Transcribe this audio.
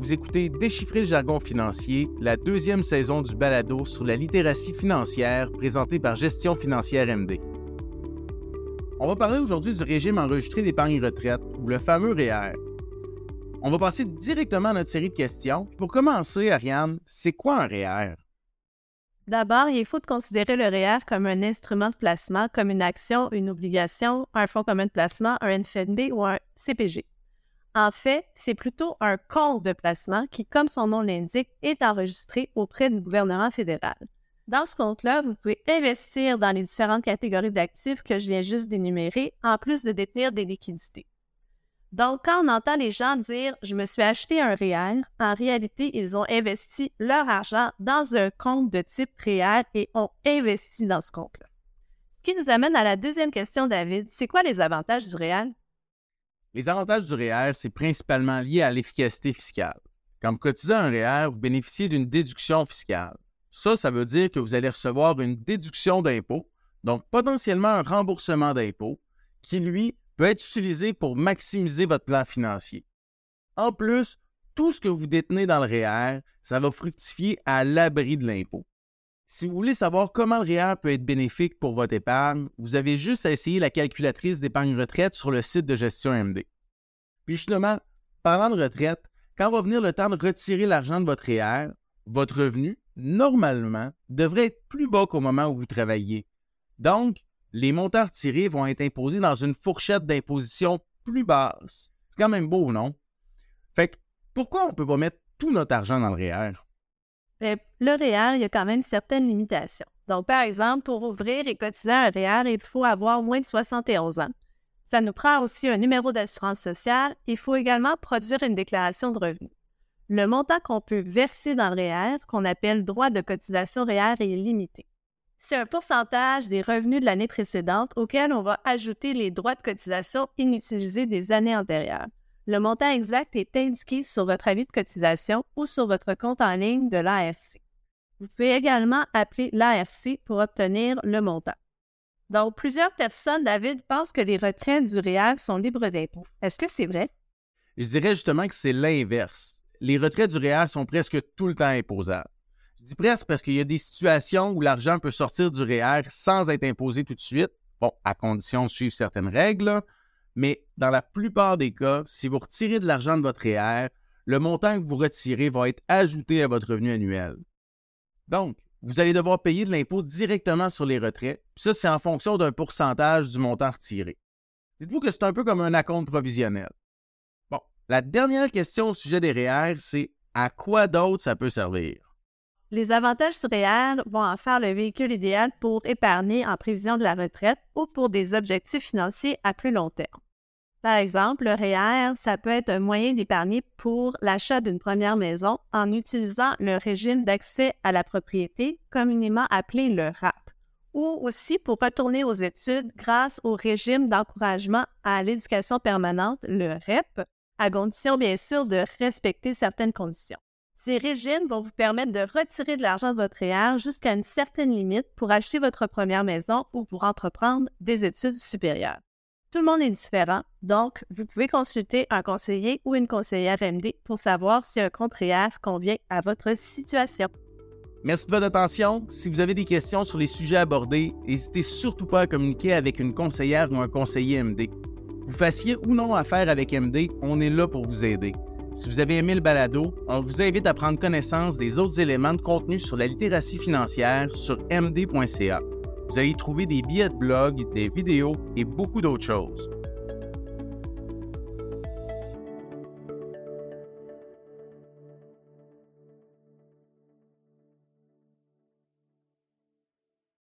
Vous écoutez Déchiffrer le jargon financier, la deuxième saison du balado sur la littératie financière présentée par Gestion financière MD. On va parler aujourd'hui du régime enregistré d'épargne retraite, ou le fameux REER. On va passer directement à notre série de questions. Pour commencer, Ariane, c'est quoi un REER? D'abord, il faut considérer le REER comme un instrument de placement, comme une action, une obligation, un fonds commun de placement, un NFNB ou un CPG. En fait, c'est plutôt un compte de placement qui, comme son nom l'indique, est enregistré auprès du gouvernement fédéral. Dans ce compte-là, vous pouvez investir dans les différentes catégories d'actifs que je viens juste d'énumérer, en plus de détenir des liquidités. Donc, quand on entend les gens dire Je me suis acheté un REER, en réalité, ils ont investi leur argent dans un compte de type REER et ont investi dans ce compte-là. Ce qui nous amène à la deuxième question, David c'est quoi les avantages du REER les avantages du REER, c'est principalement lié à l'efficacité fiscale. Quand vous cotisez un REER, vous bénéficiez d'une déduction fiscale. Ça, ça veut dire que vous allez recevoir une déduction d'impôt, donc potentiellement un remboursement d'impôt, qui, lui, peut être utilisé pour maximiser votre plan financier. En plus, tout ce que vous détenez dans le REER, ça va fructifier à l'abri de l'impôt. Si vous voulez savoir comment le REER peut être bénéfique pour votre épargne, vous avez juste à essayer la calculatrice d'épargne retraite sur le site de gestion MD. Puis justement, parlant de retraite, quand va venir le temps de retirer l'argent de votre REER, votre revenu, normalement, devrait être plus bas qu'au moment où vous travaillez. Donc, les montants retirés vont être imposés dans une fourchette d'imposition plus basse. C'est quand même beau, non? Fait que, pourquoi on ne peut pas mettre tout notre argent dans le REER? Le REER, il y a quand même certaines limitations. Donc, par exemple, pour ouvrir et cotiser un REER, il faut avoir moins de 71 ans. Ça nous prend aussi un numéro d'assurance sociale. Il faut également produire une déclaration de revenus. Le montant qu'on peut verser dans le REER, qu'on appelle droit de cotisation REER, est limité. C'est un pourcentage des revenus de l'année précédente auquel on va ajouter les droits de cotisation inutilisés des années antérieures. Le montant exact est indiqué sur votre avis de cotisation ou sur votre compte en ligne de l'ARC. Vous pouvez également appeler l'ARC pour obtenir le montant. Donc, plusieurs personnes, David, pensent que les retraites du REER sont libres d'impôts. Est-ce que c'est vrai? Je dirais justement que c'est l'inverse. Les retraites du REER sont presque tout le temps imposables. Je dis presque parce qu'il y a des situations où l'argent peut sortir du REER sans être imposé tout de suite, bon, à condition de suivre certaines règles, mais dans la plupart des cas, si vous retirez de l'argent de votre REER, le montant que vous retirez va être ajouté à votre revenu annuel. Donc, vous allez devoir payer de l'impôt directement sur les retraits, puis ça, c'est en fonction d'un pourcentage du montant retiré. Dites-vous que c'est un peu comme un acompte provisionnel. Bon, la dernière question au sujet des REER, c'est à quoi d'autre ça peut servir? Les avantages REER vont en faire le véhicule idéal pour épargner en prévision de la retraite ou pour des objectifs financiers à plus long terme. Par exemple, le REER, ça peut être un moyen d'épargner pour l'achat d'une première maison en utilisant le régime d'accès à la propriété, communément appelé le RAP, ou aussi pour retourner aux études grâce au régime d'encouragement à l'éducation permanente, le REP, à condition bien sûr de respecter certaines conditions. Ces régimes vont vous permettre de retirer de l'argent de votre REER jusqu'à une certaine limite pour acheter votre première maison ou pour entreprendre des études supérieures. Tout le monde est différent, donc vous pouvez consulter un conseiller ou une conseillère MD pour savoir si un compte REER convient à votre situation. Merci de votre attention. Si vous avez des questions sur les sujets abordés, n'hésitez surtout pas à communiquer avec une conseillère ou un conseiller MD. Vous fassiez ou non affaire avec MD, on est là pour vous aider. Si vous avez aimé le balado, on vous invite à prendre connaissance des autres éléments de contenu sur la littératie financière sur md.ca. Vous allez y trouver des billets de blog, des vidéos et beaucoup d'autres choses.